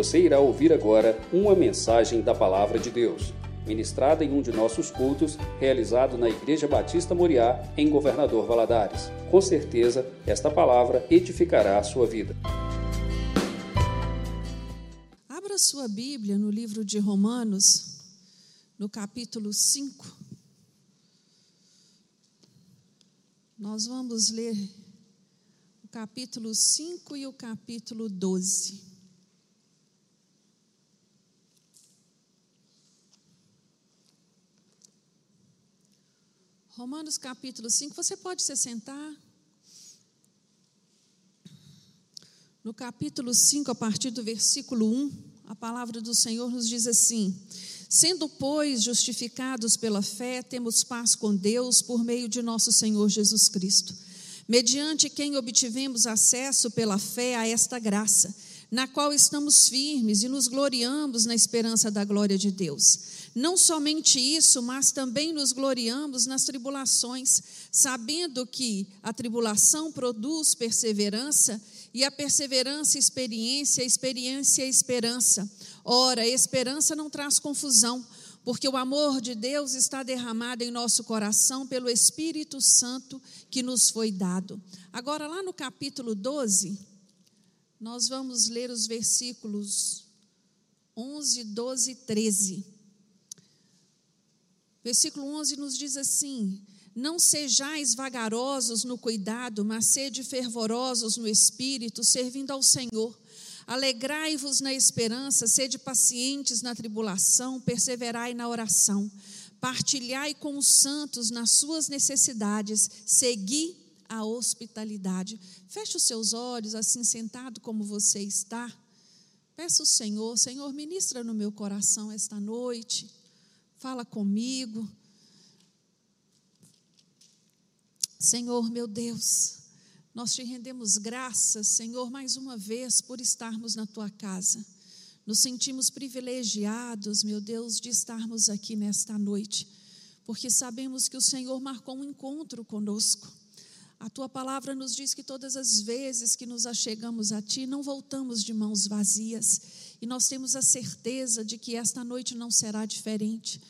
Você irá ouvir agora uma mensagem da Palavra de Deus, ministrada em um de nossos cultos, realizado na Igreja Batista Moriá, em Governador Valadares. Com certeza, esta palavra edificará a sua vida. Abra sua Bíblia no livro de Romanos, no capítulo 5. Nós vamos ler o capítulo 5 e o capítulo 12. Romanos capítulo 5, você pode se sentar. No capítulo 5, a partir do versículo 1, a palavra do Senhor nos diz assim: Sendo, pois, justificados pela fé, temos paz com Deus por meio de nosso Senhor Jesus Cristo, mediante quem obtivemos acesso pela fé a esta graça, na qual estamos firmes e nos gloriamos na esperança da glória de Deus. Não somente isso, mas também nos gloriamos nas tribulações, sabendo que a tribulação produz perseverança, e a perseverança, experiência, a experiência, esperança. Ora, a esperança não traz confusão, porque o amor de Deus está derramado em nosso coração pelo Espírito Santo que nos foi dado. Agora, lá no capítulo 12, nós vamos ler os versículos 11, 12 e 13. Versículo 11 nos diz assim: Não sejais vagarosos no cuidado, mas sede fervorosos no espírito, servindo ao Senhor. Alegrai-vos na esperança, sede pacientes na tribulação, perseverai na oração. Partilhai com os santos nas suas necessidades, segui a hospitalidade. Feche os seus olhos, assim sentado como você está. Peça o Senhor, Senhor, ministra no meu coração esta noite. Fala comigo. Senhor, meu Deus, nós te rendemos graças, Senhor, mais uma vez por estarmos na tua casa. Nos sentimos privilegiados, meu Deus, de estarmos aqui nesta noite, porque sabemos que o Senhor marcou um encontro conosco. A tua palavra nos diz que todas as vezes que nos achegamos a ti, não voltamos de mãos vazias, e nós temos a certeza de que esta noite não será diferente.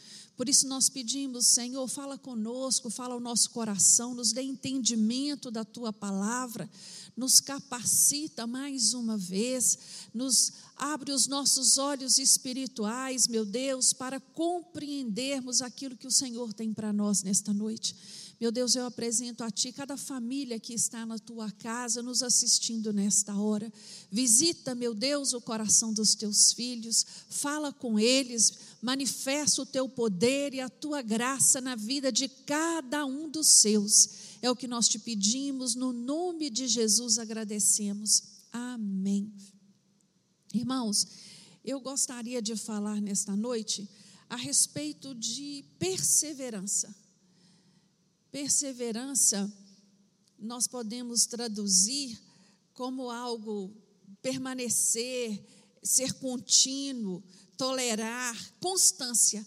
Por isso nós pedimos, Senhor, fala conosco, fala ao nosso coração, nos dê entendimento da tua palavra, nos capacita mais uma vez, nos abre os nossos olhos espirituais, meu Deus, para compreendermos aquilo que o Senhor tem para nós nesta noite. Meu Deus, eu apresento a Ti cada família que está na Tua casa, nos assistindo nesta hora. Visita, meu Deus, o coração dos Teus filhos, fala com eles, manifesta o Teu poder e a Tua graça na vida de cada um dos seus. É o que nós te pedimos, no nome de Jesus agradecemos. Amém. Irmãos, eu gostaria de falar nesta noite a respeito de perseverança. Perseverança, nós podemos traduzir como algo permanecer, ser contínuo, tolerar, constância.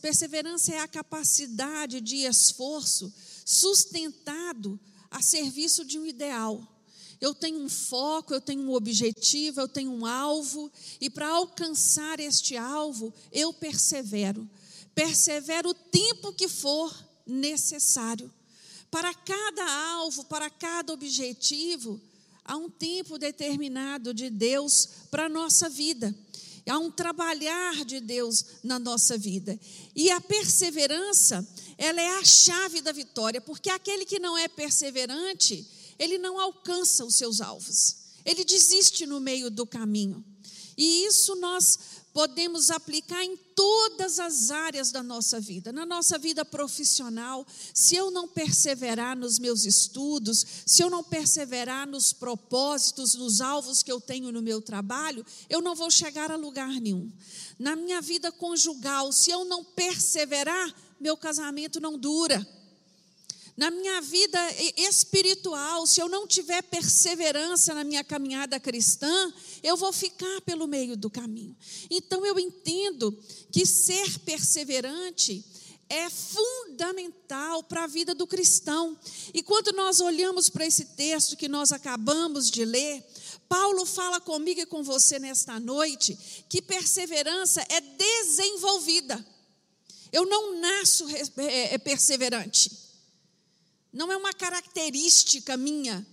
Perseverança é a capacidade de esforço sustentado a serviço de um ideal. Eu tenho um foco, eu tenho um objetivo, eu tenho um alvo, e para alcançar este alvo, eu persevero. Persevero o tempo que for necessário. Para cada alvo, para cada objetivo, há um tempo determinado de Deus para a nossa vida. Há um trabalhar de Deus na nossa vida. E a perseverança, ela é a chave da vitória, porque aquele que não é perseverante, ele não alcança os seus alvos. Ele desiste no meio do caminho. E isso nós podemos aplicar em todas as áreas da nossa vida. Na nossa vida profissional, se eu não perseverar nos meus estudos, se eu não perseverar nos propósitos, nos alvos que eu tenho no meu trabalho, eu não vou chegar a lugar nenhum. Na minha vida conjugal, se eu não perseverar, meu casamento não dura. Na minha vida espiritual, se eu não tiver perseverança na minha caminhada cristã, eu vou ficar pelo meio do caminho. Então eu entendo que ser perseverante é fundamental para a vida do cristão. E quando nós olhamos para esse texto que nós acabamos de ler, Paulo fala comigo e com você nesta noite que perseverança é desenvolvida. Eu não nasço é, é, perseverante. Não é uma característica minha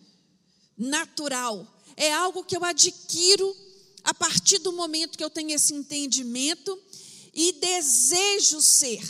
natural. É algo que eu adquiro a partir do momento que eu tenho esse entendimento e desejo ser.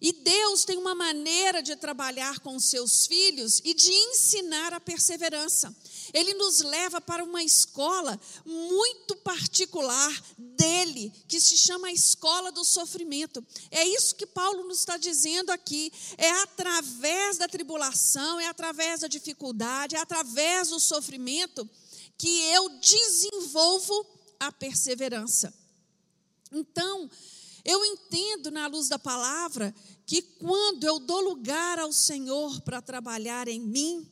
E Deus tem uma maneira de trabalhar com seus filhos e de ensinar a perseverança. Ele nos leva para uma escola muito particular dele, que se chama a escola do sofrimento. É isso que Paulo nos está dizendo aqui. É através da tribulação, é através da dificuldade, é através do sofrimento que eu desenvolvo a perseverança. Então, eu entendo na luz da palavra que quando eu dou lugar ao Senhor para trabalhar em mim,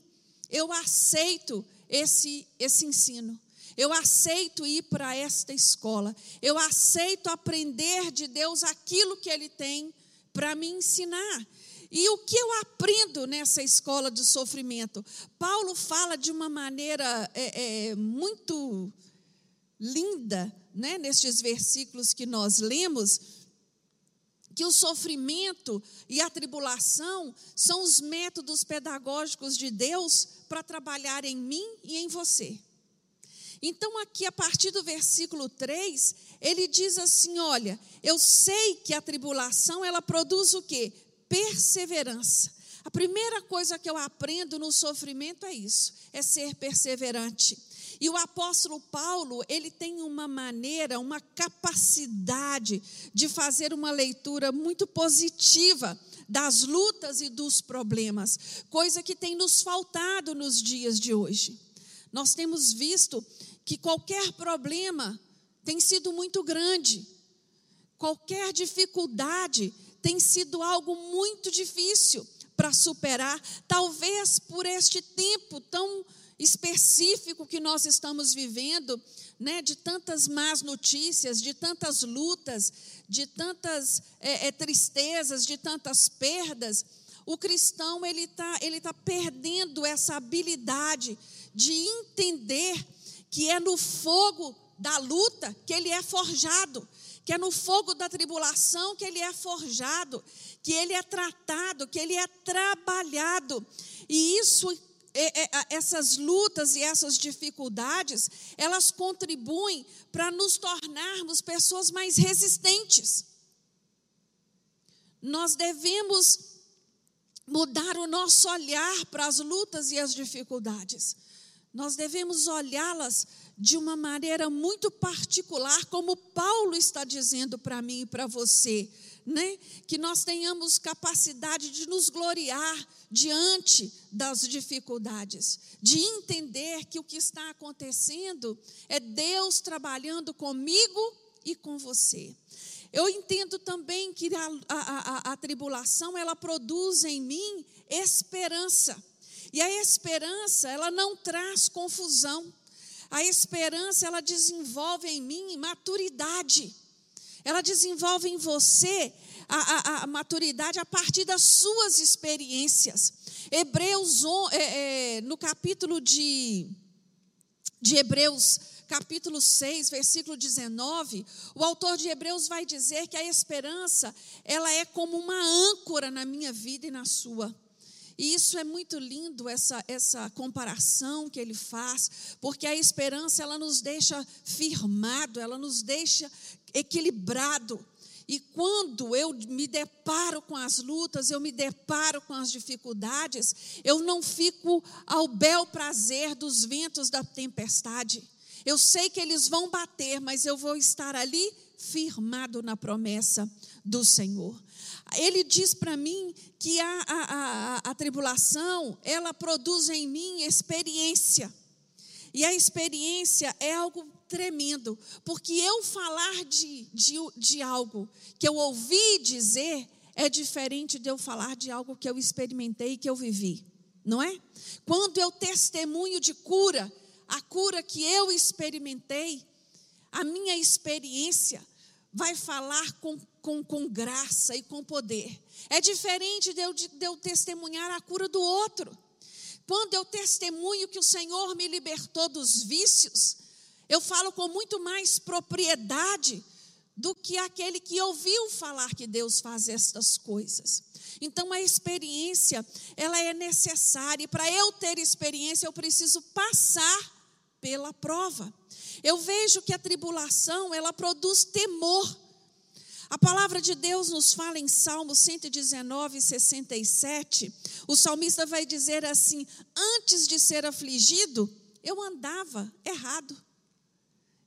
eu aceito esse, esse ensino. Eu aceito ir para esta escola. Eu aceito aprender de Deus aquilo que Ele tem para me ensinar. E o que eu aprendo nessa escola de sofrimento? Paulo fala de uma maneira é, é, muito linda, né, nestes versículos que nós lemos, que o sofrimento e a tribulação são os métodos pedagógicos de Deus para trabalhar em mim e em você. Então, aqui, a partir do versículo 3, ele diz assim: Olha, eu sei que a tribulação ela produz o quê? Perseverança. A primeira coisa que eu aprendo no sofrimento é isso, é ser perseverante. E o apóstolo Paulo, ele tem uma maneira, uma capacidade de fazer uma leitura muito positiva das lutas e dos problemas, coisa que tem nos faltado nos dias de hoje. Nós temos visto que qualquer problema tem sido muito grande, qualquer dificuldade tem sido algo muito difícil para superar, talvez por este tempo tão específico que nós estamos vivendo, né, de tantas más notícias, de tantas lutas, de tantas é, é, tristezas, de tantas perdas, o cristão ele está ele tá perdendo essa habilidade de entender que é no fogo da luta que ele é forjado, que é no fogo da tribulação que ele é forjado, que ele é tratado, que ele é trabalhado. E isso essas lutas e essas dificuldades, elas contribuem para nos tornarmos pessoas mais resistentes. Nós devemos mudar o nosso olhar para as lutas e as dificuldades. Nós devemos olhá-las de uma maneira muito particular, como Paulo está dizendo para mim e para você né? que nós tenhamos capacidade de nos gloriar diante das dificuldades, de entender que o que está acontecendo é Deus trabalhando comigo e com você. Eu entendo também que a, a, a, a tribulação ela produz em mim esperança. E a esperança, ela não traz confusão. A esperança, ela desenvolve em mim maturidade. Ela desenvolve em você a, a, a maturidade a partir das suas experiências. Hebreus, é, é, no capítulo de, de Hebreus, capítulo 6, versículo 19, o autor de Hebreus vai dizer que a esperança, ela é como uma âncora na minha vida e na sua. E isso é muito lindo, essa, essa comparação que ele faz, porque a esperança, ela nos deixa firmado, ela nos deixa equilibrado. E quando eu me deparo com as lutas, eu me deparo com as dificuldades, eu não fico ao bel prazer dos ventos da tempestade. Eu sei que eles vão bater, mas eu vou estar ali firmado na promessa do Senhor. Ele diz para mim que a, a, a, a tribulação, ela produz em mim experiência. E a experiência é algo tremendo, porque eu falar de, de, de algo que eu ouvi dizer é diferente de eu falar de algo que eu experimentei que eu vivi, não é? Quando eu testemunho de cura, a cura que eu experimentei, a minha experiência vai falar com, com, com graça e com poder. É diferente de eu, de eu testemunhar a cura do outro. Quando eu testemunho que o Senhor me libertou dos vícios, eu falo com muito mais propriedade do que aquele que ouviu falar que Deus faz estas coisas. Então a experiência, ela é necessária e para eu ter experiência eu preciso passar pela prova. Eu vejo que a tribulação, ela produz temor. A palavra de Deus nos fala em Salmo 119, 67. O salmista vai dizer assim: Antes de ser afligido, eu andava errado.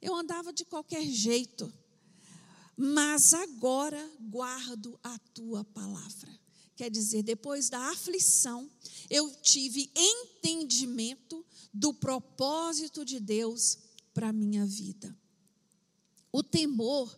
Eu andava de qualquer jeito. Mas agora guardo a tua palavra. Quer dizer, depois da aflição, eu tive entendimento do propósito de Deus para a minha vida. O temor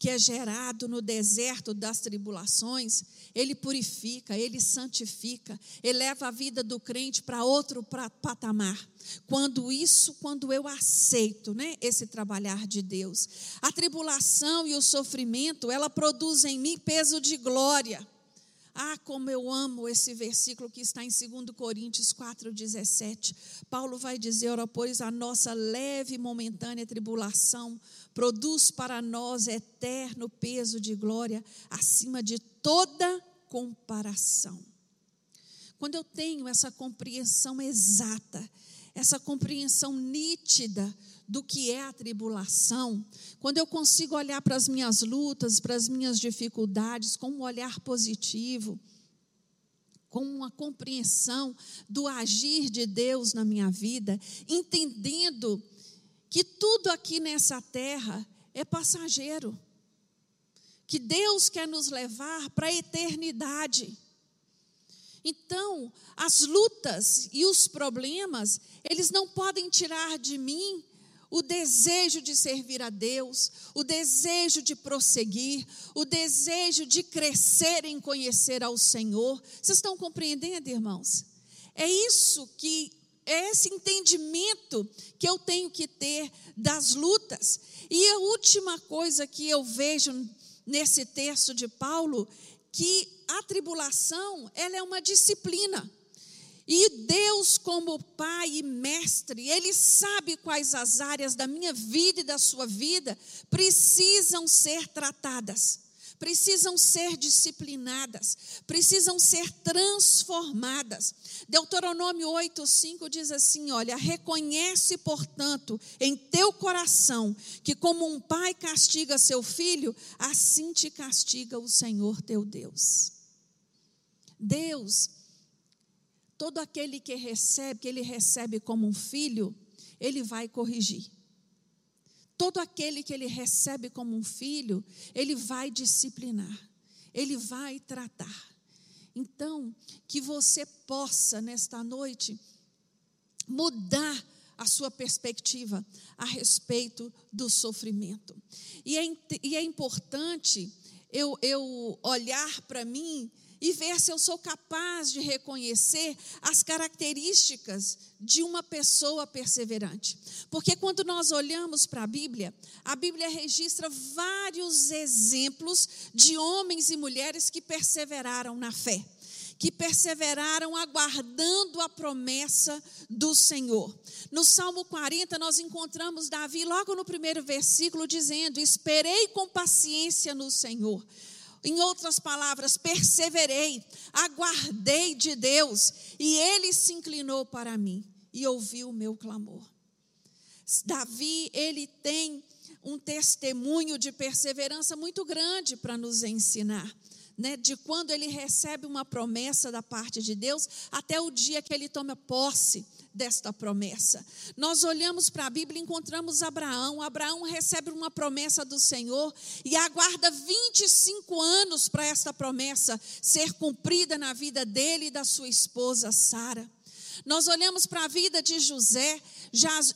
que é gerado no deserto das tribulações, ele purifica, ele santifica, eleva a vida do crente para outro patamar. Quando isso, quando eu aceito, né, esse trabalhar de Deus. A tribulação e o sofrimento, ela produz em mim peso de glória. Ah, como eu amo esse versículo que está em 2 Coríntios 4,17. Paulo vai dizer: ora, pois a nossa leve e momentânea tribulação produz para nós eterno peso de glória acima de toda comparação. Quando eu tenho essa compreensão exata, essa compreensão nítida do que é a tribulação, quando eu consigo olhar para as minhas lutas, para as minhas dificuldades com um olhar positivo, com uma compreensão do agir de Deus na minha vida, entendendo que tudo aqui nessa terra é passageiro, que Deus quer nos levar para a eternidade. Então, as lutas e os problemas, eles não podem tirar de mim o desejo de servir a Deus, o desejo de prosseguir, o desejo de crescer em conhecer ao Senhor. Vocês estão compreendendo, irmãos? É isso que é esse entendimento que eu tenho que ter das lutas. E a última coisa que eu vejo nesse texto de Paulo, que a tribulação, ela é uma disciplina. E Deus, como Pai e Mestre, Ele sabe quais as áreas da minha vida e da sua vida precisam ser tratadas, precisam ser disciplinadas, precisam ser transformadas. Deuteronômio 8,5 diz assim: Olha, reconhece, portanto, em teu coração que, como um pai castiga seu filho, assim te castiga o Senhor teu Deus. Deus todo aquele que recebe, que ele recebe como um filho, ele vai corrigir. Todo aquele que ele recebe como um filho, ele vai disciplinar, ele vai tratar. Então, que você possa, nesta noite, mudar a sua perspectiva a respeito do sofrimento. E é, e é importante eu, eu olhar para mim e ver se eu sou capaz de reconhecer as características de uma pessoa perseverante. Porque quando nós olhamos para a Bíblia, a Bíblia registra vários exemplos de homens e mulheres que perseveraram na fé que perseveraram aguardando a promessa do Senhor. No Salmo 40, nós encontramos Davi, logo no primeiro versículo, dizendo: Esperei com paciência no Senhor. Em outras palavras, perseverei, aguardei de Deus, e ele se inclinou para mim e ouviu o meu clamor. Davi, ele tem um testemunho de perseverança muito grande para nos ensinar. Né, de quando ele recebe uma promessa da parte de Deus até o dia que ele toma posse desta promessa. Nós olhamos para a Bíblia e encontramos Abraão. Abraão recebe uma promessa do Senhor e aguarda 25 anos para esta promessa ser cumprida na vida dele e da sua esposa Sara. Nós olhamos para a vida de José,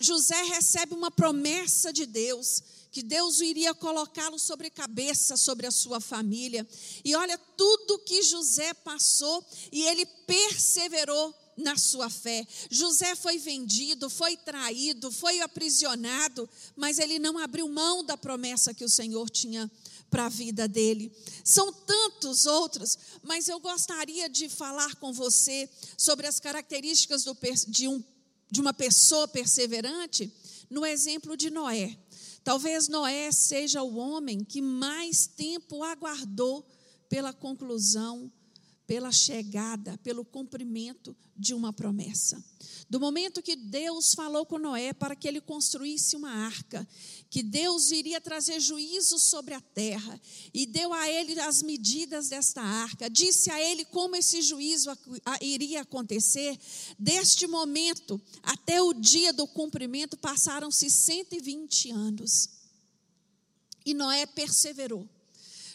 José recebe uma promessa de Deus, que Deus iria colocá-lo sobre cabeça, sobre a sua família. E olha tudo que José passou e ele perseverou na sua fé. José foi vendido, foi traído, foi aprisionado, mas ele não abriu mão da promessa que o Senhor tinha para a vida dele. São tantos outros, mas eu gostaria de falar com você sobre as características do, de, um, de uma pessoa perseverante no exemplo de Noé. Talvez Noé seja o homem que mais tempo aguardou pela conclusão pela chegada, pelo cumprimento de uma promessa. Do momento que Deus falou com Noé para que ele construísse uma arca, que Deus iria trazer juízo sobre a terra, e deu a ele as medidas desta arca, disse a ele como esse juízo iria acontecer, deste momento até o dia do cumprimento passaram-se 120 anos. E Noé perseverou.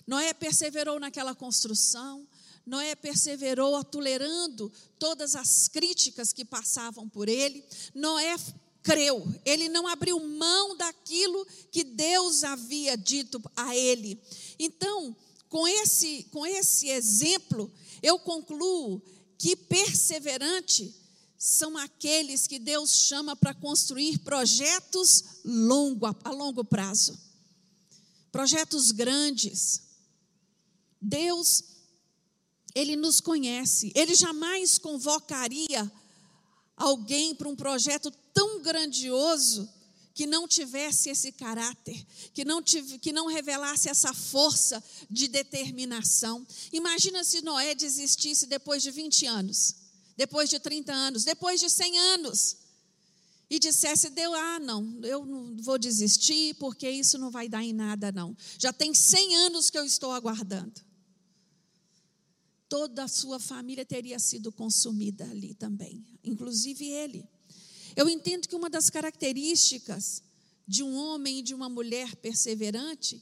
Noé perseverou naquela construção, Noé perseverou, tolerando todas as críticas que passavam por ele. Noé creu, ele não abriu mão daquilo que Deus havia dito a ele. Então, com esse, com esse exemplo, eu concluo que perseverante são aqueles que Deus chama para construir projetos longo, a longo prazo. Projetos grandes. Deus ele nos conhece. Ele jamais convocaria alguém para um projeto tão grandioso que não tivesse esse caráter, que não, tive, que não revelasse essa força de determinação. Imagina se Noé desistisse depois de 20 anos, depois de 30 anos, depois de 100 anos, e dissesse: Deu, ah, não, eu não vou desistir, porque isso não vai dar em nada, não. Já tem 100 anos que eu estou aguardando toda a sua família teria sido consumida ali também, inclusive ele. Eu entendo que uma das características de um homem e de uma mulher perseverante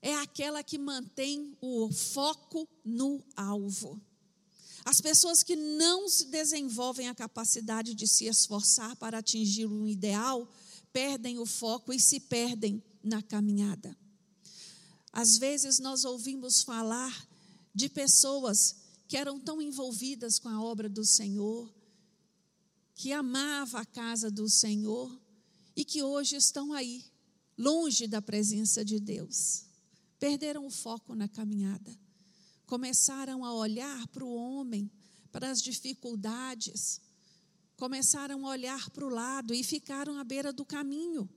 é aquela que mantém o foco no alvo. As pessoas que não se desenvolvem a capacidade de se esforçar para atingir um ideal, perdem o foco e se perdem na caminhada. Às vezes nós ouvimos falar de pessoas que eram tão envolvidas com a obra do Senhor, que amava a casa do Senhor e que hoje estão aí, longe da presença de Deus. Perderam o foco na caminhada. Começaram a olhar para o homem, para as dificuldades, começaram a olhar para o lado e ficaram à beira do caminho.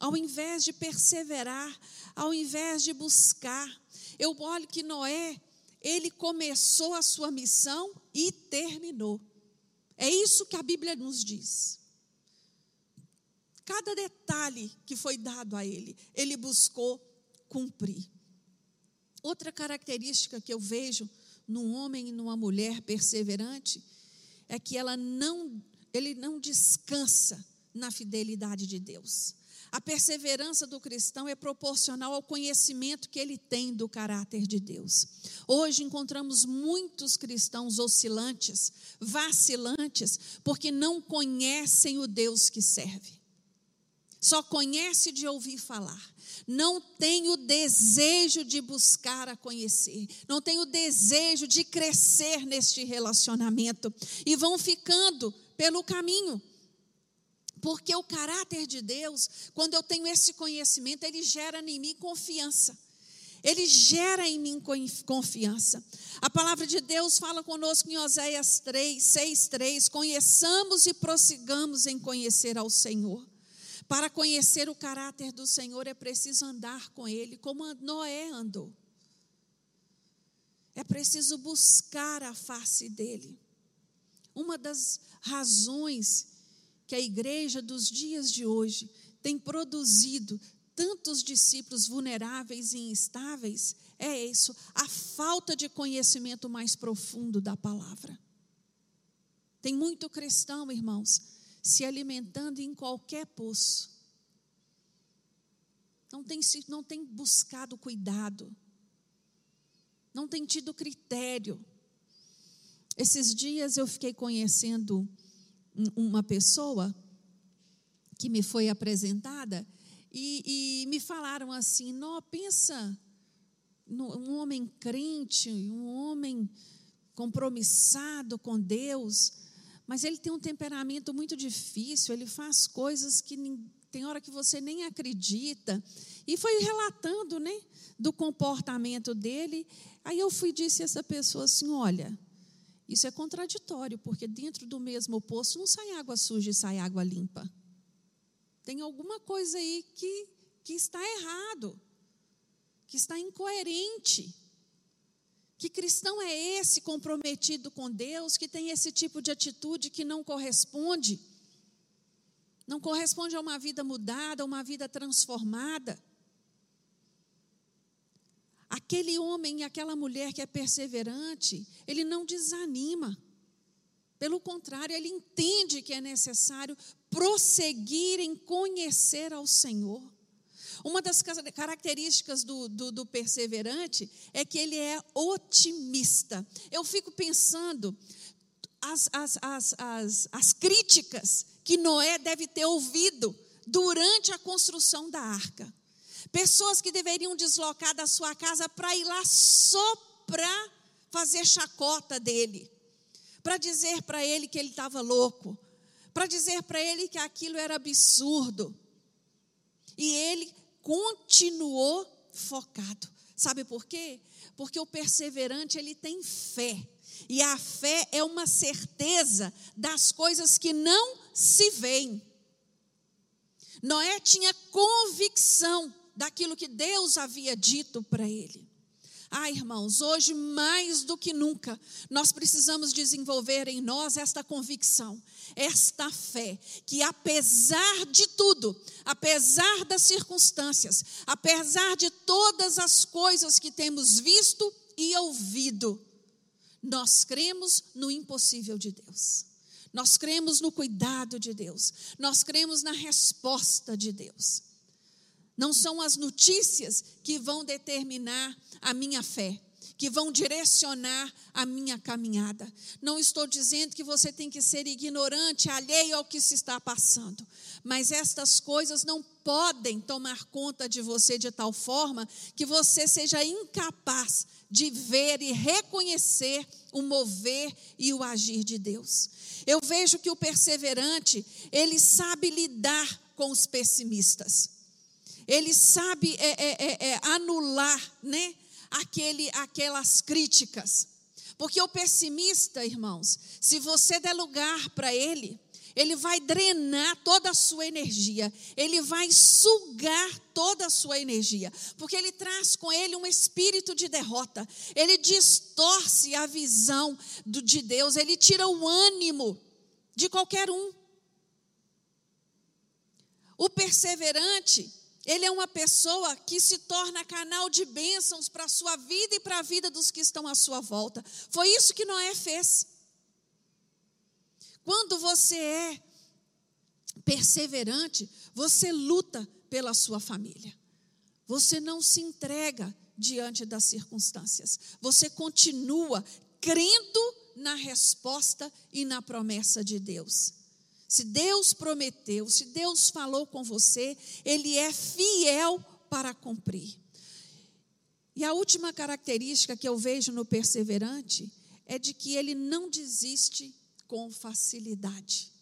Ao invés de perseverar, ao invés de buscar, eu olho que Noé, ele começou a sua missão e terminou. É isso que a Bíblia nos diz. Cada detalhe que foi dado a ele, ele buscou cumprir. Outra característica que eu vejo num homem e numa mulher perseverante é que ela não, ele não descansa na fidelidade de Deus. A perseverança do cristão é proporcional ao conhecimento que ele tem do caráter de Deus. Hoje encontramos muitos cristãos oscilantes, vacilantes, porque não conhecem o Deus que serve. Só conhece de ouvir falar. Não tem o desejo de buscar a conhecer, não tem o desejo de crescer neste relacionamento e vão ficando pelo caminho porque o caráter de Deus, quando eu tenho esse conhecimento, ele gera em mim confiança. Ele gera em mim confiança. A palavra de Deus fala conosco em Oséias 3, 6, 3: conheçamos e prossigamos em conhecer ao Senhor. Para conhecer o caráter do Senhor é preciso andar com Ele, como Noé andou. É preciso buscar a face dEle. Uma das razões que a igreja dos dias de hoje tem produzido tantos discípulos vulneráveis e instáveis é isso, a falta de conhecimento mais profundo da palavra. Tem muito cristão, irmãos, se alimentando em qualquer poço. Não tem, não tem buscado cuidado. Não tem tido critério. Esses dias eu fiquei conhecendo uma pessoa que me foi apresentada e, e me falaram assim: não, pensa, um homem crente, um homem compromissado com Deus, mas ele tem um temperamento muito difícil, ele faz coisas que tem hora que você nem acredita. E foi relatando, né, do comportamento dele. Aí eu fui disse a essa pessoa assim: olha, isso é contraditório, porque dentro do mesmo poço não sai água suja e sai água limpa. Tem alguma coisa aí que, que está errado, que está incoerente. Que cristão é esse comprometido com Deus, que tem esse tipo de atitude que não corresponde? Não corresponde a uma vida mudada, a uma vida transformada. Aquele homem e aquela mulher que é perseverante, ele não desanima. Pelo contrário, ele entende que é necessário prosseguir em conhecer ao Senhor. Uma das características do, do, do, perseverante é que ele é otimista. Eu fico pensando as, as, as, as, as críticas que Noé deve ter ouvido durante a construção da arca. Pessoas que deveriam deslocar da sua casa para ir lá só para fazer chacota dele, para dizer para ele que ele estava louco, para dizer para ele que aquilo era absurdo. E ele continuou focado. Sabe por quê? Porque o perseverante ele tem fé. E a fé é uma certeza das coisas que não se veem. Noé tinha convicção daquilo que Deus havia dito para ele. Ah, irmãos, hoje mais do que nunca, nós precisamos desenvolver em nós esta convicção, esta fé, que apesar de tudo, apesar das circunstâncias, apesar de todas as coisas que temos visto e ouvido, nós cremos no impossível de Deus. Nós cremos no cuidado de Deus. Nós cremos na resposta de Deus. Não são as notícias que vão determinar a minha fé, que vão direcionar a minha caminhada. Não estou dizendo que você tem que ser ignorante, alheio ao que se está passando, mas estas coisas não podem tomar conta de você de tal forma que você seja incapaz de ver e reconhecer o mover e o agir de Deus. Eu vejo que o perseverante, ele sabe lidar com os pessimistas ele sabe é, é, é, é, anular né, aquele, aquelas críticas. Porque o pessimista, irmãos, se você der lugar para ele, ele vai drenar toda a sua energia, ele vai sugar toda a sua energia, porque ele traz com ele um espírito de derrota, ele distorce a visão do, de Deus, ele tira o ânimo de qualquer um. O perseverante, ele é uma pessoa que se torna canal de bênçãos para a sua vida e para a vida dos que estão à sua volta. Foi isso que Noé fez. Quando você é perseverante, você luta pela sua família. Você não se entrega diante das circunstâncias. Você continua crendo na resposta e na promessa de Deus. Se Deus prometeu, se Deus falou com você, Ele é fiel para cumprir. E a última característica que eu vejo no perseverante é de que ele não desiste com facilidade.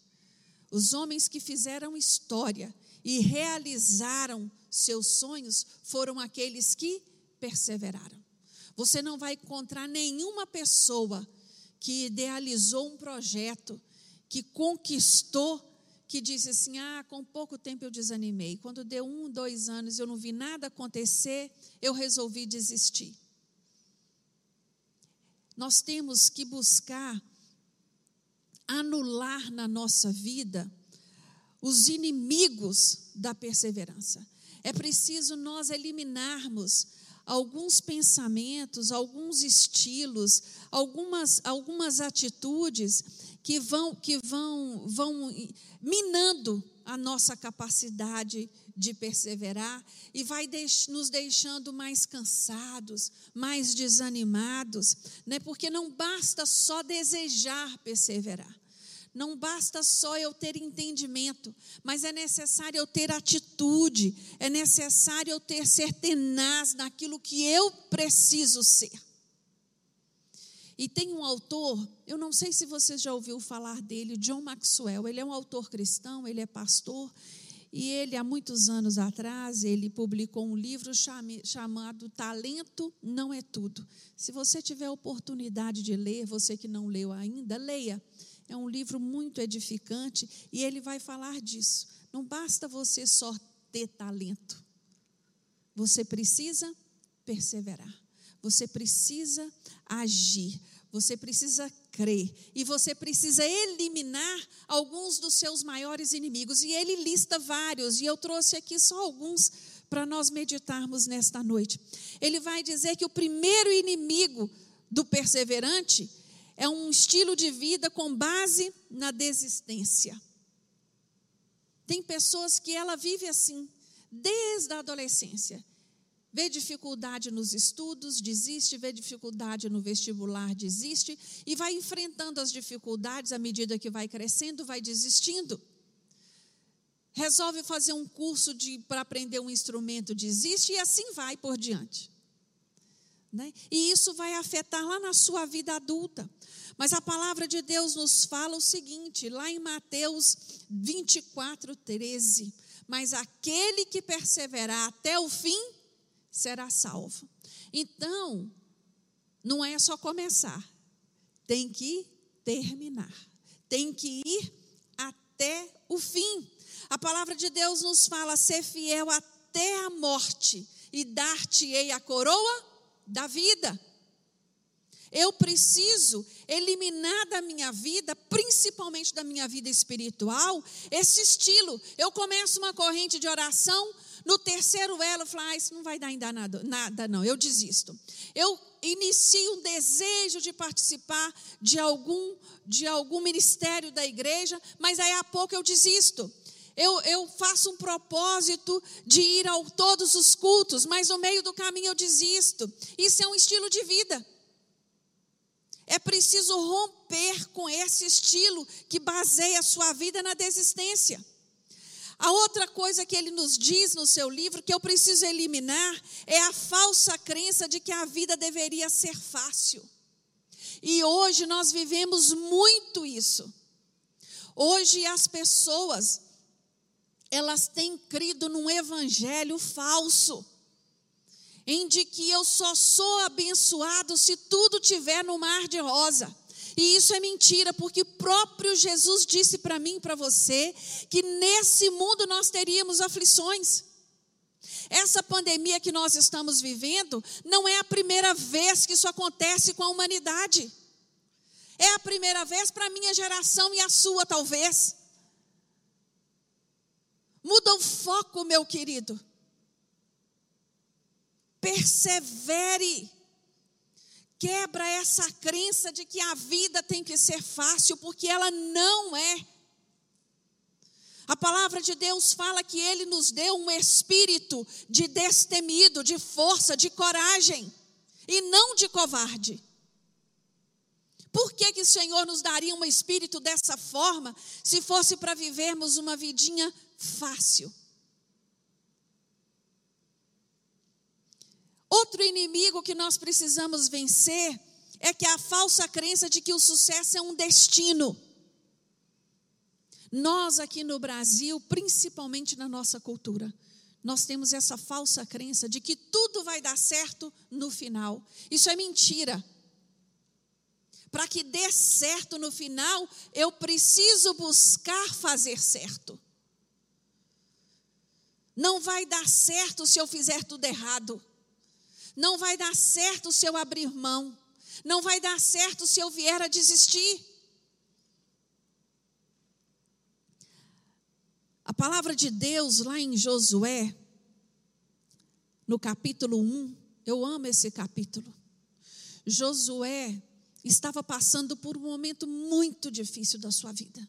Os homens que fizeram história e realizaram seus sonhos foram aqueles que perseveraram. Você não vai encontrar nenhuma pessoa que idealizou um projeto que conquistou, que disse assim: ah, com pouco tempo eu desanimei. Quando deu um, dois anos eu não vi nada acontecer, eu resolvi desistir. Nós temos que buscar anular na nossa vida os inimigos da perseverança. É preciso nós eliminarmos alguns pensamentos, alguns estilos, algumas, algumas atitudes que vão, que vão, vão minando a nossa capacidade de perseverar e vai nos deixando mais cansados, mais desanimados, né? porque não basta só desejar perseverar. Não basta só eu ter entendimento, mas é necessário eu ter atitude, é necessário eu ter ser tenaz naquilo que eu preciso ser. E tem um autor, eu não sei se você já ouviu falar dele, John Maxwell. Ele é um autor cristão, ele é pastor. E ele, há muitos anos atrás, ele publicou um livro chamado Talento Não é Tudo. Se você tiver oportunidade de ler, você que não leu ainda, leia. É um livro muito edificante e ele vai falar disso. Não basta você só ter talento. Você precisa perseverar. Você precisa agir. Você precisa crer e você precisa eliminar alguns dos seus maiores inimigos. E ele lista vários, e eu trouxe aqui só alguns para nós meditarmos nesta noite. Ele vai dizer que o primeiro inimigo do perseverante é um estilo de vida com base na desistência. Tem pessoas que ela vive assim, desde a adolescência vê dificuldade nos estudos, desiste, vê dificuldade no vestibular, desiste, e vai enfrentando as dificuldades à medida que vai crescendo, vai desistindo. Resolve fazer um curso para aprender um instrumento, desiste, e assim vai por diante. Né? E isso vai afetar lá na sua vida adulta. Mas a palavra de Deus nos fala o seguinte, lá em Mateus 24, 13: Mas aquele que perseverar até o fim, será salvo. Então, não é só começar, tem que terminar, tem que ir até o fim. A palavra de Deus nos fala: ser fiel até a morte, e dar-te-ei a coroa da vida. Eu preciso eliminar da minha vida, principalmente da minha vida espiritual, esse estilo. Eu começo uma corrente de oração, no terceiro elo, eu falo, ah, isso não vai dar ainda nada, nada, não, eu desisto. Eu inicio um desejo de participar de algum, de algum ministério da igreja, mas aí a pouco eu desisto. Eu, eu, faço um propósito de ir a todos os cultos, mas no meio do caminho eu desisto. Isso é um estilo de vida. É preciso romper com esse estilo que baseia a sua vida na desistência. A outra coisa que ele nos diz no seu livro que eu preciso eliminar é a falsa crença de que a vida deveria ser fácil. E hoje nós vivemos muito isso. Hoje as pessoas elas têm crido num evangelho falso, em de que eu só sou abençoado se tudo tiver no mar de rosa. E isso é mentira, porque próprio Jesus disse para mim e para você que nesse mundo nós teríamos aflições. Essa pandemia que nós estamos vivendo não é a primeira vez que isso acontece com a humanidade. É a primeira vez para a minha geração e a sua, talvez. Muda o foco, meu querido. Persevere. Quebra essa crença de que a vida tem que ser fácil, porque ela não é. A palavra de Deus fala que Ele nos deu um espírito de destemido, de força, de coragem, e não de covarde. Por que, que o Senhor nos daria um espírito dessa forma, se fosse para vivermos uma vidinha fácil? Outro inimigo que nós precisamos vencer é que a falsa crença de que o sucesso é um destino. Nós aqui no Brasil, principalmente na nossa cultura, nós temos essa falsa crença de que tudo vai dar certo no final. Isso é mentira. Para que dê certo no final, eu preciso buscar fazer certo. Não vai dar certo se eu fizer tudo errado. Não vai dar certo se eu abrir mão. Não vai dar certo se eu vier a desistir. A palavra de Deus lá em Josué, no capítulo 1, eu amo esse capítulo. Josué estava passando por um momento muito difícil da sua vida.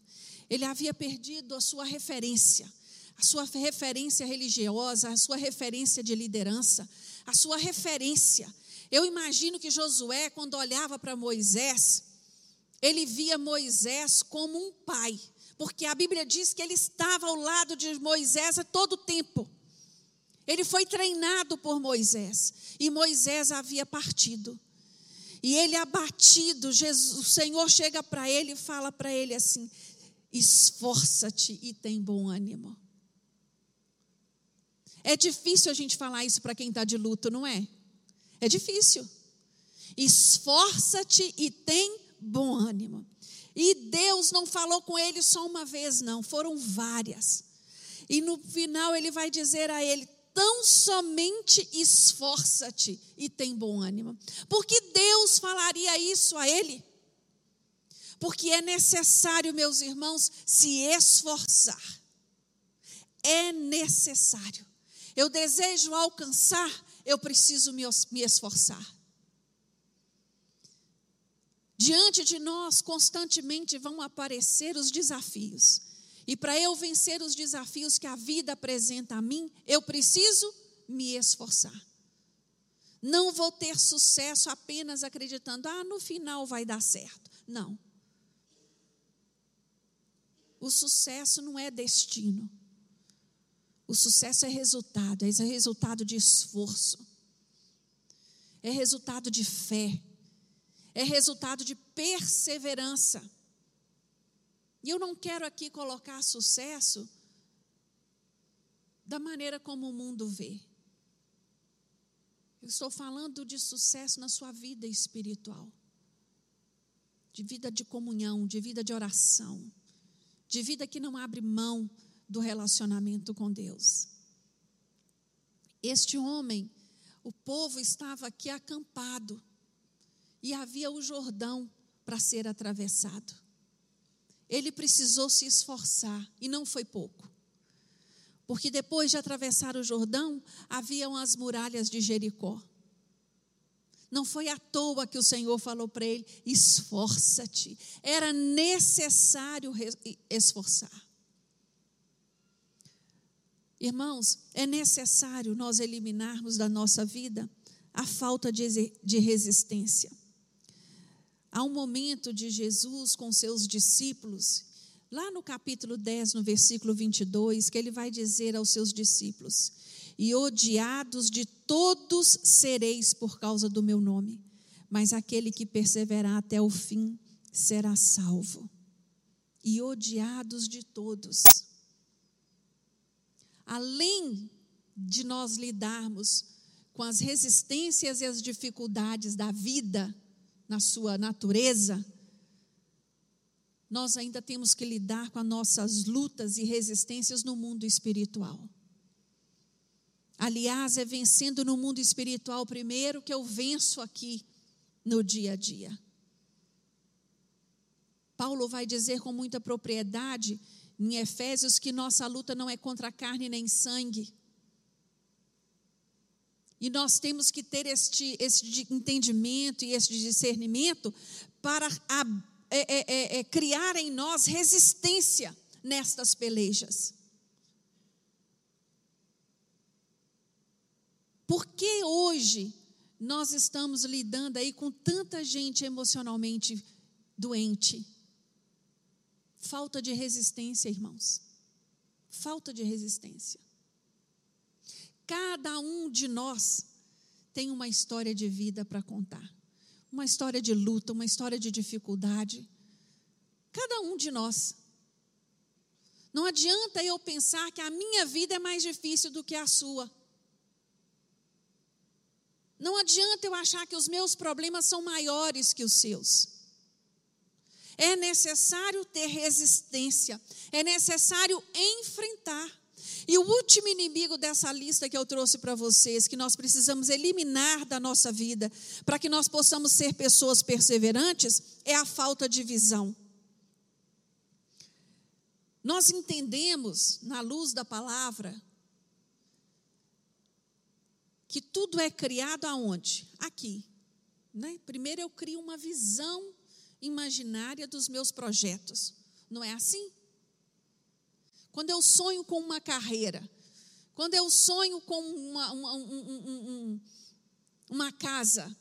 Ele havia perdido a sua referência, a sua referência religiosa, a sua referência de liderança, a sua referência. Eu imagino que Josué, quando olhava para Moisés, ele via Moisés como um pai, porque a Bíblia diz que ele estava ao lado de Moisés a todo tempo. Ele foi treinado por Moisés e Moisés havia partido. E ele abatido, Jesus, o Senhor chega para ele e fala para ele assim: esforça-te e tem bom ânimo. É difícil a gente falar isso para quem está de luto, não é? É difícil. Esforça-te e tem bom ânimo. E Deus não falou com ele só uma vez, não, foram várias. E no final ele vai dizer a ele: tão somente esforça-te e tem bom ânimo. Porque Deus falaria isso a ele? Porque é necessário, meus irmãos, se esforçar. É necessário. Eu desejo alcançar, eu preciso me, esforçar. Diante de nós, constantemente vão aparecer os desafios. E para eu vencer os desafios que a vida apresenta a mim, eu preciso me esforçar. Não vou ter sucesso apenas acreditando, ah, no final vai dar certo. Não. O sucesso não é destino. O sucesso é resultado, é resultado de esforço, é resultado de fé, é resultado de perseverança. E eu não quero aqui colocar sucesso da maneira como o mundo vê. Eu estou falando de sucesso na sua vida espiritual, de vida de comunhão, de vida de oração, de vida que não abre mão do relacionamento com Deus. Este homem, o povo estava aqui acampado e havia o Jordão para ser atravessado. Ele precisou se esforçar e não foi pouco. Porque depois de atravessar o Jordão, haviam as muralhas de Jericó. Não foi à toa que o Senhor falou para ele: esforça-te. Era necessário esforçar. Irmãos, é necessário nós eliminarmos da nossa vida a falta de, resistência. Há um momento de Jesus com seus discípulos, lá no capítulo 10, no versículo 22, que ele vai dizer aos seus discípulos: E odiados de todos sereis por causa do meu nome, mas aquele que perseverar até o fim será salvo. E odiados de todos além de nós lidarmos com as resistências e as dificuldades da vida na sua natureza, nós ainda temos que lidar com as nossas lutas e resistências no mundo espiritual. Aliás, é vencendo no mundo espiritual primeiro que eu venço aqui no dia a dia. Paulo vai dizer com muita propriedade em Efésios que nossa luta não é contra carne nem sangue. E nós temos que ter este, este entendimento e este discernimento para a, é, é, é, é, criar em nós resistência nestas pelejas. Por que hoje nós estamos lidando aí com tanta gente emocionalmente doente? Falta de resistência, irmãos. Falta de resistência. Cada um de nós tem uma história de vida para contar. Uma história de luta, uma história de dificuldade. Cada um de nós. Não adianta eu pensar que a minha vida é mais difícil do que a sua. Não adianta eu achar que os meus problemas são maiores que os seus. É necessário ter resistência, é necessário enfrentar. E o último inimigo dessa lista que eu trouxe para vocês, que nós precisamos eliminar da nossa vida, para que nós possamos ser pessoas perseverantes, é a falta de visão. Nós entendemos, na luz da palavra, que tudo é criado aonde? Aqui. Né? Primeiro eu crio uma visão imaginária dos meus projetos. Não é assim? Quando eu sonho com uma carreira, quando eu sonho com uma, uma, um, um, uma casa,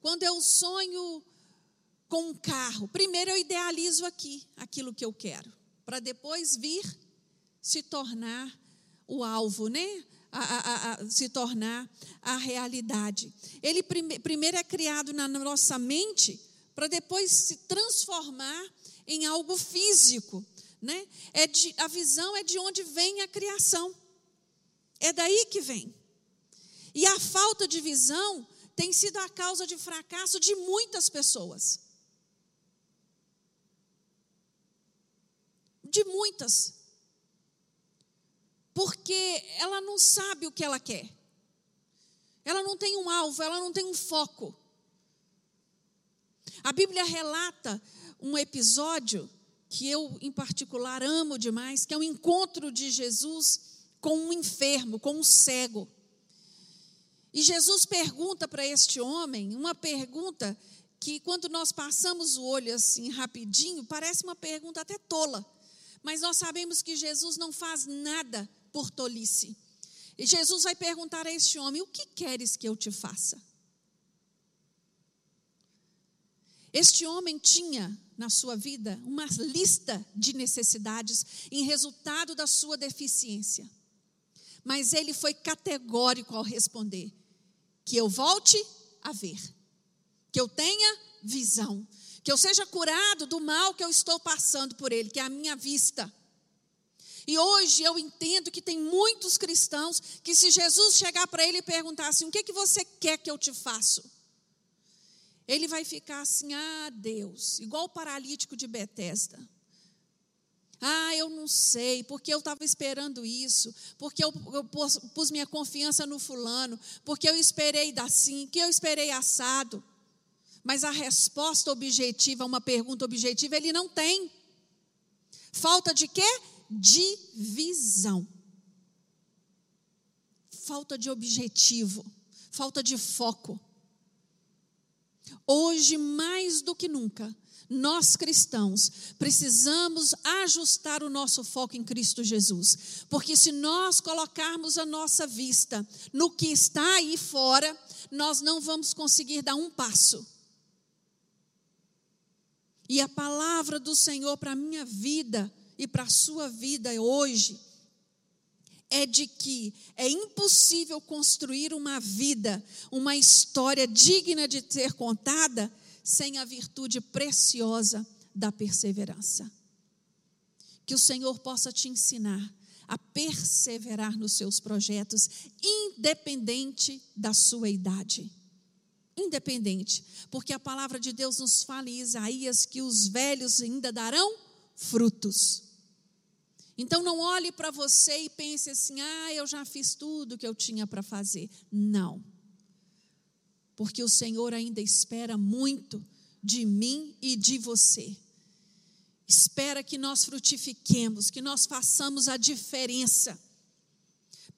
quando eu sonho com um carro, primeiro eu idealizo aqui aquilo que eu quero, para depois vir se tornar o alvo, né? a, a, a, se tornar a realidade. Ele prime, primeiro é criado na nossa mente para depois se transformar em algo físico. Né? É de, a visão é de onde vem a criação. É daí que vem. E a falta de visão tem sido a causa de fracasso de muitas pessoas. De muitas porque ela não sabe o que ela quer. Ela não tem um alvo, ela não tem um foco. A Bíblia relata um episódio que eu, em particular, amo demais, que é o encontro de Jesus com um enfermo, com um cego. E Jesus pergunta para este homem uma pergunta que, quando nós passamos o olho assim rapidinho, parece uma pergunta até tola. Mas nós sabemos que Jesus não faz nada por tolice. E Jesus vai perguntar a este homem: O que queres que eu te faça? Este homem tinha na sua vida uma lista de necessidades em resultado da sua deficiência. Mas ele foi categórico ao responder: que eu volte a ver, que eu tenha visão, que eu seja curado do mal que eu estou passando por ele, que é a minha vista. E hoje eu entendo que tem muitos cristãos que, se Jesus chegar para ele e perguntar assim: o que, que você quer que eu te faça? Ele vai ficar assim: ah, Deus, igual o paralítico de Betesda. Ah, eu não sei, porque eu estava esperando isso, porque eu, eu pus, pus minha confiança no fulano, porque eu esperei assim, que eu esperei assado. Mas a resposta objetiva, uma pergunta objetiva, ele não tem. Falta de quê? de visão. Falta de objetivo, falta de foco. Hoje, mais do que nunca, nós cristãos precisamos ajustar o nosso foco em Cristo Jesus, porque se nós colocarmos a nossa vista no que está aí fora, nós não vamos conseguir dar um passo. E a palavra do Senhor para a minha vida e para a sua vida hoje é de que é impossível construir uma vida, uma história digna de ser contada sem a virtude preciosa da perseverança. Que o Senhor possa te ensinar a perseverar nos seus projetos, independente da sua idade. Independente, porque a palavra de Deus nos fala em Isaías que os velhos ainda darão frutos. Então não olhe para você e pense assim: ah, eu já fiz tudo que eu tinha para fazer. Não. Porque o Senhor ainda espera muito de mim e de você. Espera que nós frutifiquemos, que nós façamos a diferença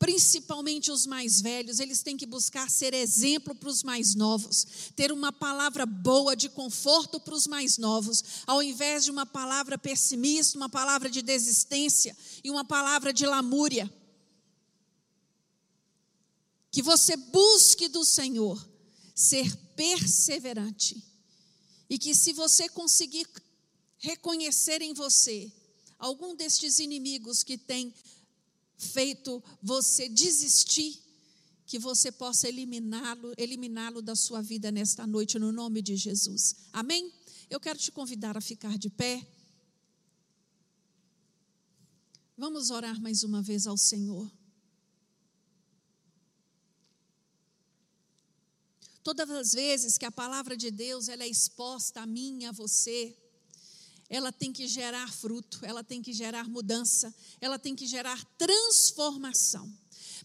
principalmente os mais velhos, eles têm que buscar ser exemplo para os mais novos, ter uma palavra boa de conforto para os mais novos, ao invés de uma palavra pessimista, uma palavra de desistência e uma palavra de lamúria. Que você busque do Senhor ser perseverante e que se você conseguir reconhecer em você algum destes inimigos que tem feito você desistir, que você possa eliminá-lo, eliminá-lo da sua vida nesta noite, no nome de Jesus. Amém? Eu quero te convidar a ficar de pé. Vamos orar mais uma vez ao Senhor. Todas as vezes que a palavra de Deus ela é exposta a mim, a você, ela tem que gerar fruto, ela tem que gerar mudança, ela tem que gerar transformação.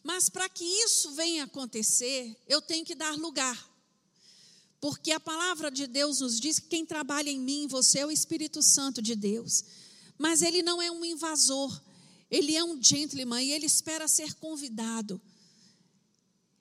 Mas para que isso venha acontecer, eu tenho que dar lugar. Porque a palavra de Deus nos diz que quem trabalha em mim, você é o Espírito Santo de Deus. Mas ele não é um invasor, ele é um gentleman e ele espera ser convidado.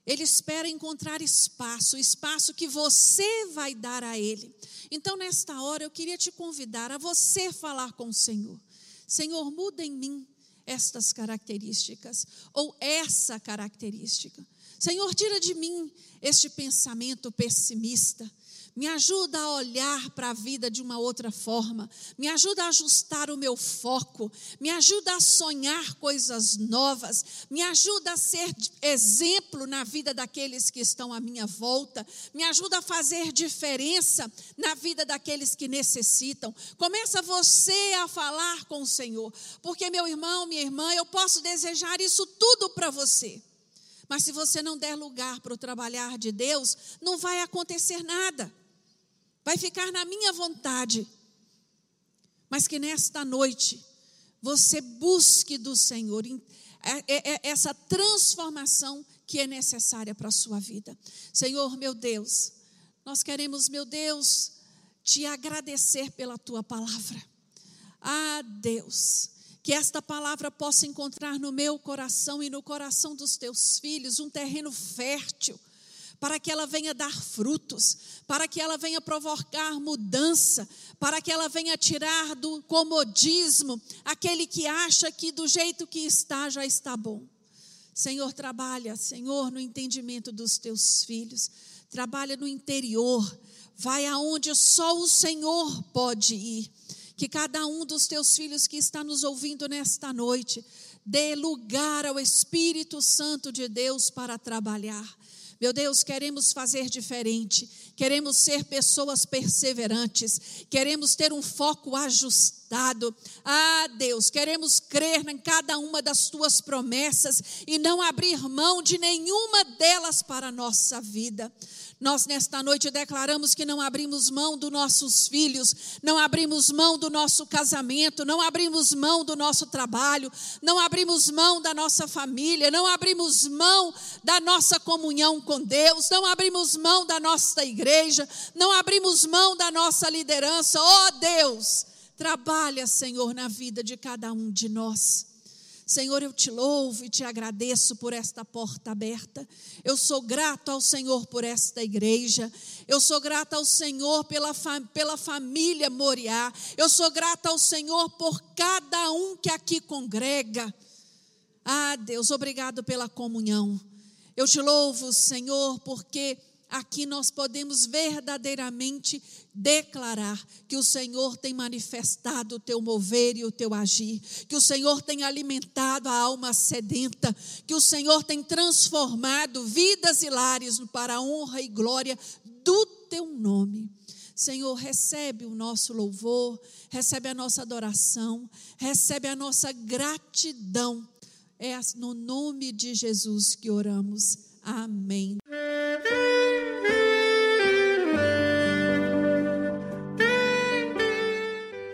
Ele espera encontrar espaço, espaço que você vai dar a ele. Então, nesta hora, eu queria te convidar a você falar com o Senhor. Senhor, muda em mim estas características, ou essa característica. Senhor, tira de mim este pensamento pessimista, Me ajuda a olhar para a vida de uma outra forma. Me ajuda a ajustar o meu foco. Me ajuda a sonhar coisas novas. Me ajuda a ser exemplo na vida daqueles que estão à minha volta. Me ajuda a fazer diferença na vida daqueles que necessitam. Começa você a falar com o Senhor. Porque, meu irmão, minha irmã, eu posso desejar isso tudo para você. Mas se você não der lugar para o trabalhar de Deus, não vai acontecer nada vai ficar na minha vontade. Mas que nesta noite você busque do Senhor é, é, é essa transformação que é necessária para a sua vida. Senhor, meu Deus, nós queremos, meu Deus, te agradecer pela tua palavra. Ah, Deus, que esta palavra possa encontrar no meu coração e no coração dos teus filhos um terreno fértil para que ela venha dar frutos, para que ela venha provocar mudança, para que ela venha tirar do comodismo aquele que acha que do jeito que está já está bom. Senhor, trabalha, Senhor, no entendimento dos teus filhos, trabalha no interior, vai aonde só o Senhor pode ir. Que cada um dos teus filhos que está nos ouvindo nesta noite dê lugar ao Espírito Santo de Deus para trabalhar meu Deus, queremos fazer diferente, queremos ser pessoas perseverantes, queremos ter um foco ajustado. Ah, Deus, queremos crer em cada uma das tuas promessas e não abrir mão de nenhuma delas para a nossa vida. Nós, nesta noite, declaramos que não abrimos mão dos nossos filhos, não abrimos mão do nosso casamento, não abrimos mão do nosso trabalho, não abrimos mão da nossa família, não abrimos mão da nossa comunhão com Deus, não abrimos mão da nossa igreja, não abrimos mão da nossa liderança. Oh Deus, trabalha, Senhor, na vida de cada um de nós. Senhor, eu te louvo e te agradeço por esta porta aberta. Eu sou grato ao Senhor por esta igreja. Eu sou grato ao Senhor pela, pela família Moriá. Eu sou grato ao Senhor por cada um que aqui congrega. Ah, Deus, obrigado pela comunhão. Eu te louvo, Senhor, porque aqui nós podemos verdadeiramente declarar que o Senhor tem manifestado o teu mover e o teu agir, que o Senhor tem alimentado a alma sedenta, que o Senhor tem transformado vidas e lares para a honra e glória do teu nome. Senhor, recebe o nosso louvor, recebe a nossa adoração, recebe a nossa gratidão. É no nome de Jesus que oramos. Amém.